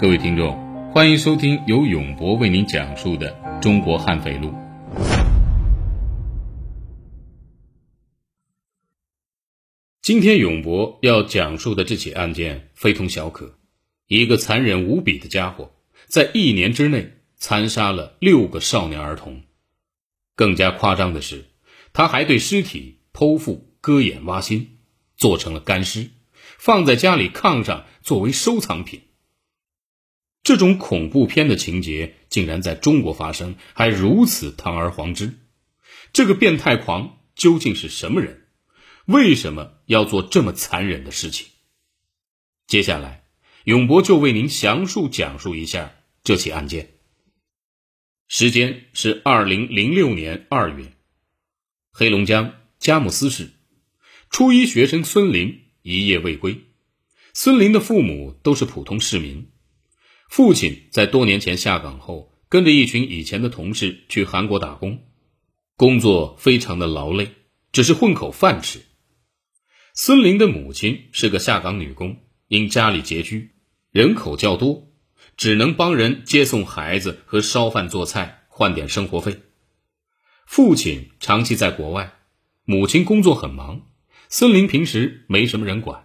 各位听众，欢迎收听由永博为您讲述的《中国悍匪录》。今天永博要讲述的这起案件非同小可，一个残忍无比的家伙，在一年之内残杀了六个少年儿童。更加夸张的是，他还对尸体剖腹、割眼、挖心，做成了干尸，放在家里炕上作为收藏品。这种恐怖片的情节竟然在中国发生，还如此堂而皇之。这个变态狂究竟是什么人？为什么要做这么残忍的事情？接下来，永博就为您详述讲述一下这起案件。时间是二零零六年二月，黑龙江佳木斯市，初一学生孙林一夜未归。孙林的父母都是普通市民。父亲在多年前下岗后，跟着一群以前的同事去韩国打工，工作非常的劳累，只是混口饭吃。孙林的母亲是个下岗女工，因家里拮据，人口较多，只能帮人接送孩子和烧饭做菜，换点生活费。父亲长期在国外，母亲工作很忙，孙林平时没什么人管，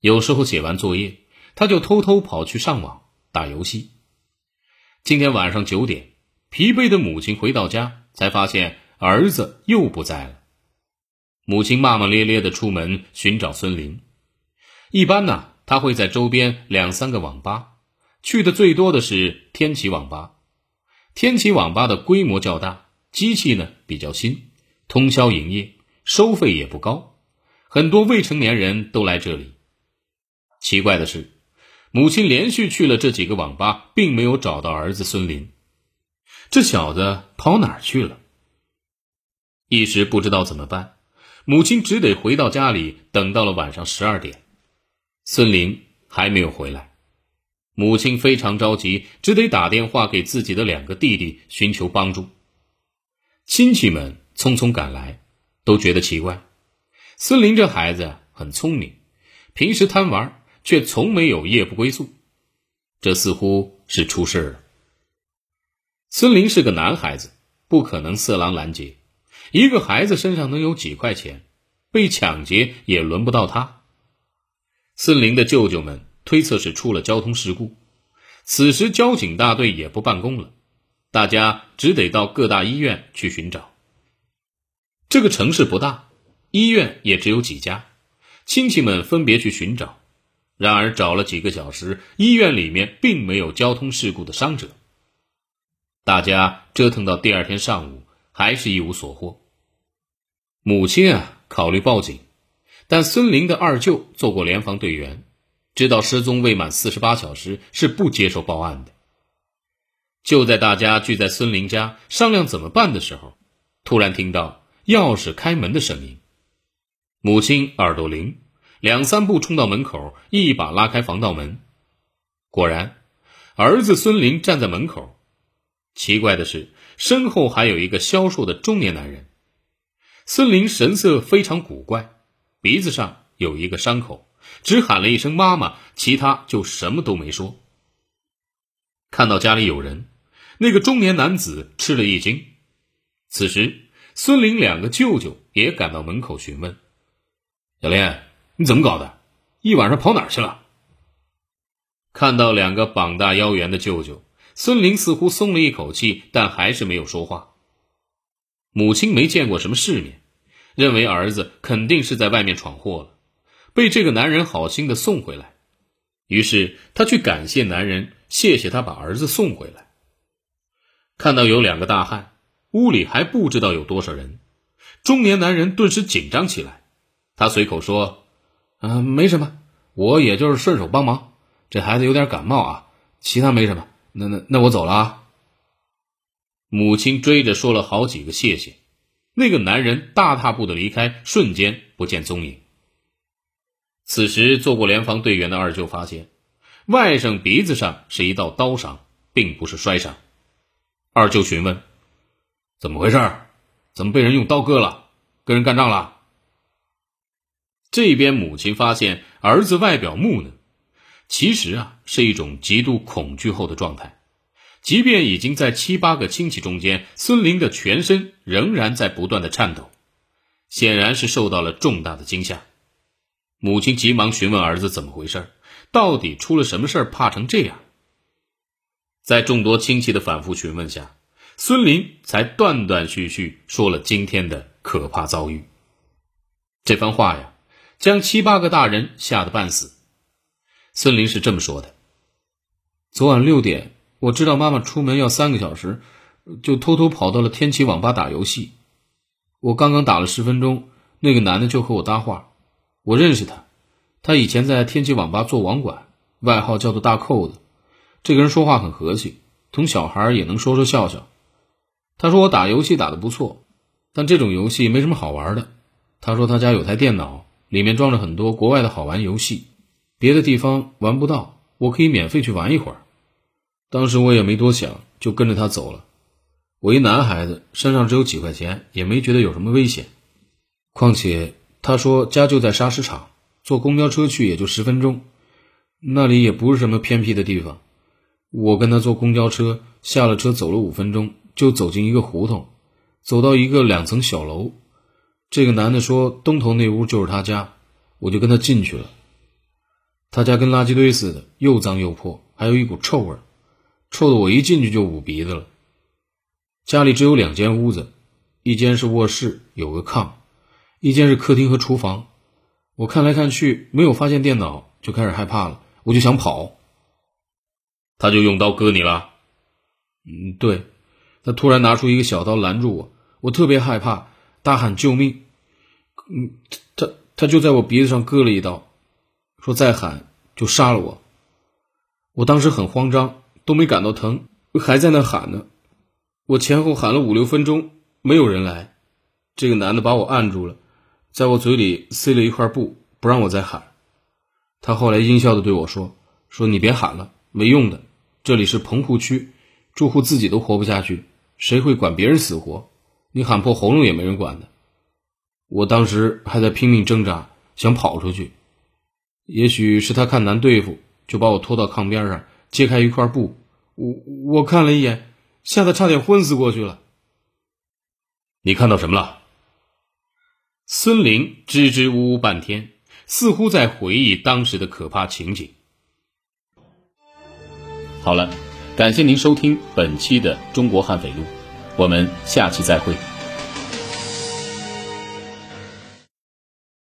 有时候写完作业，他就偷偷跑去上网。打游戏。今天晚上九点，疲惫的母亲回到家，才发现儿子又不在了。母亲骂骂咧咧的出门寻找孙林。一般呢，他会在周边两三个网吧，去的最多的是天启网吧。天启网吧的规模较大，机器呢比较新，通宵营业，收费也不高，很多未成年人都来这里。奇怪的是。母亲连续去了这几个网吧，并没有找到儿子孙林。这小子跑哪儿去了？一时不知道怎么办，母亲只得回到家里，等到了晚上十二点，孙林还没有回来。母亲非常着急，只得打电话给自己的两个弟弟寻求帮助。亲戚们匆匆赶来，都觉得奇怪：孙林这孩子很聪明，平时贪玩。却从没有夜不归宿，这似乎是出事了。孙林是个男孩子，不可能色狼拦截。一个孩子身上能有几块钱，被抢劫也轮不到他。孙林的舅舅们推测是出了交通事故。此时交警大队也不办公了，大家只得到各大医院去寻找。这个城市不大，医院也只有几家，亲戚们分别去寻找。然而找了几个小时，医院里面并没有交通事故的伤者。大家折腾到第二天上午，还是一无所获。母亲啊，考虑报警，但孙林的二舅做过联防队员，知道失踪未满四十八小时是不接受报案的。就在大家聚在孙林家商量怎么办的时候，突然听到钥匙开门的声音，母亲耳朵灵。两三步冲到门口，一把拉开防盗门。果然，儿子孙林站在门口。奇怪的是，身后还有一个消瘦的中年男人。孙林神色非常古怪，鼻子上有一个伤口，只喊了一声“妈妈”，其他就什么都没说。看到家里有人，那个中年男子吃了一惊。此时，孙林两个舅舅也赶到门口询问：“小林。”你怎么搞的？一晚上跑哪儿去了？看到两个膀大腰圆的舅舅，孙林似乎松了一口气，但还是没有说话。母亲没见过什么世面，认为儿子肯定是在外面闯祸了，被这个男人好心的送回来。于是他去感谢男人，谢谢他把儿子送回来。看到有两个大汉，屋里还不知道有多少人，中年男人顿时紧张起来。他随口说。啊，没什么，我也就是顺手帮忙。这孩子有点感冒啊，其他没什么。那那那我走了啊。母亲追着说了好几个谢谢，那个男人大踏步的离开，瞬间不见踪影。此时做过联防队员的二舅发现，外甥鼻子上是一道刀伤，并不是摔伤。二舅询问：“怎么回事？怎么被人用刀割了？跟人干仗了？”这边母亲发现儿子外表木讷，其实啊是一种极度恐惧后的状态。即便已经在七八个亲戚中间，孙林的全身仍然在不断的颤抖，显然是受到了重大的惊吓。母亲急忙询问儿子怎么回事，到底出了什么事，怕成这样。在众多亲戚的反复询问下，孙林才断断续续说了今天的可怕遭遇。这番话呀，将七八个大人吓得半死。孙林是这么说的：“昨晚六点。”我知道妈妈出门要三个小时，就偷偷跑到了天启网吧打游戏。我刚刚打了十分钟，那个男的就和我搭话。我认识他，他以前在天启网吧做网管，外号叫做大扣子。这个人说话很和气，同小孩也能说说笑笑。他说我打游戏打得不错，但这种游戏没什么好玩的。他说他家有台电脑，里面装着很多国外的好玩游戏，别的地方玩不到，我可以免费去玩一会儿。当时我也没多想，就跟着他走了。我一男孩子，身上只有几块钱，也没觉得有什么危险。况且他说家就在砂石场，坐公交车去也就十分钟，那里也不是什么偏僻的地方。我跟他坐公交车，下了车走了五分钟，就走进一个胡同，走到一个两层小楼。这个男的说东头那屋就是他家，我就跟他进去了。他家跟垃圾堆似的，又脏又破，还有一股臭味。臭的我一进去就捂鼻子了。家里只有两间屋子，一间是卧室，有个炕；一间是客厅和厨房。我看来看去没有发现电脑，就开始害怕了，我就想跑。他就用刀割你了？嗯，对。他突然拿出一个小刀拦住我，我特别害怕，大喊救命。嗯，他他就在我鼻子上割了一刀，说再喊就杀了我。我当时很慌张。都没感到疼，还在那喊呢。我前后喊了五六分钟，没有人来。这个男的把我按住了，在我嘴里塞了一块布，不让我再喊。他后来阴笑的对我说：“说你别喊了，没用的。这里是棚户区，住户自己都活不下去，谁会管别人死活？你喊破喉咙也没人管的。”我当时还在拼命挣扎，想跑出去。也许是他看难对付，就把我拖到炕边上，揭开一块布。我我看了一眼，吓得差点昏死过去了。你看到什么了？孙林支支吾吾半天，似乎在回忆当时的可怕情景。好了，感谢您收听本期的《中国悍匪录》，我们下期再会。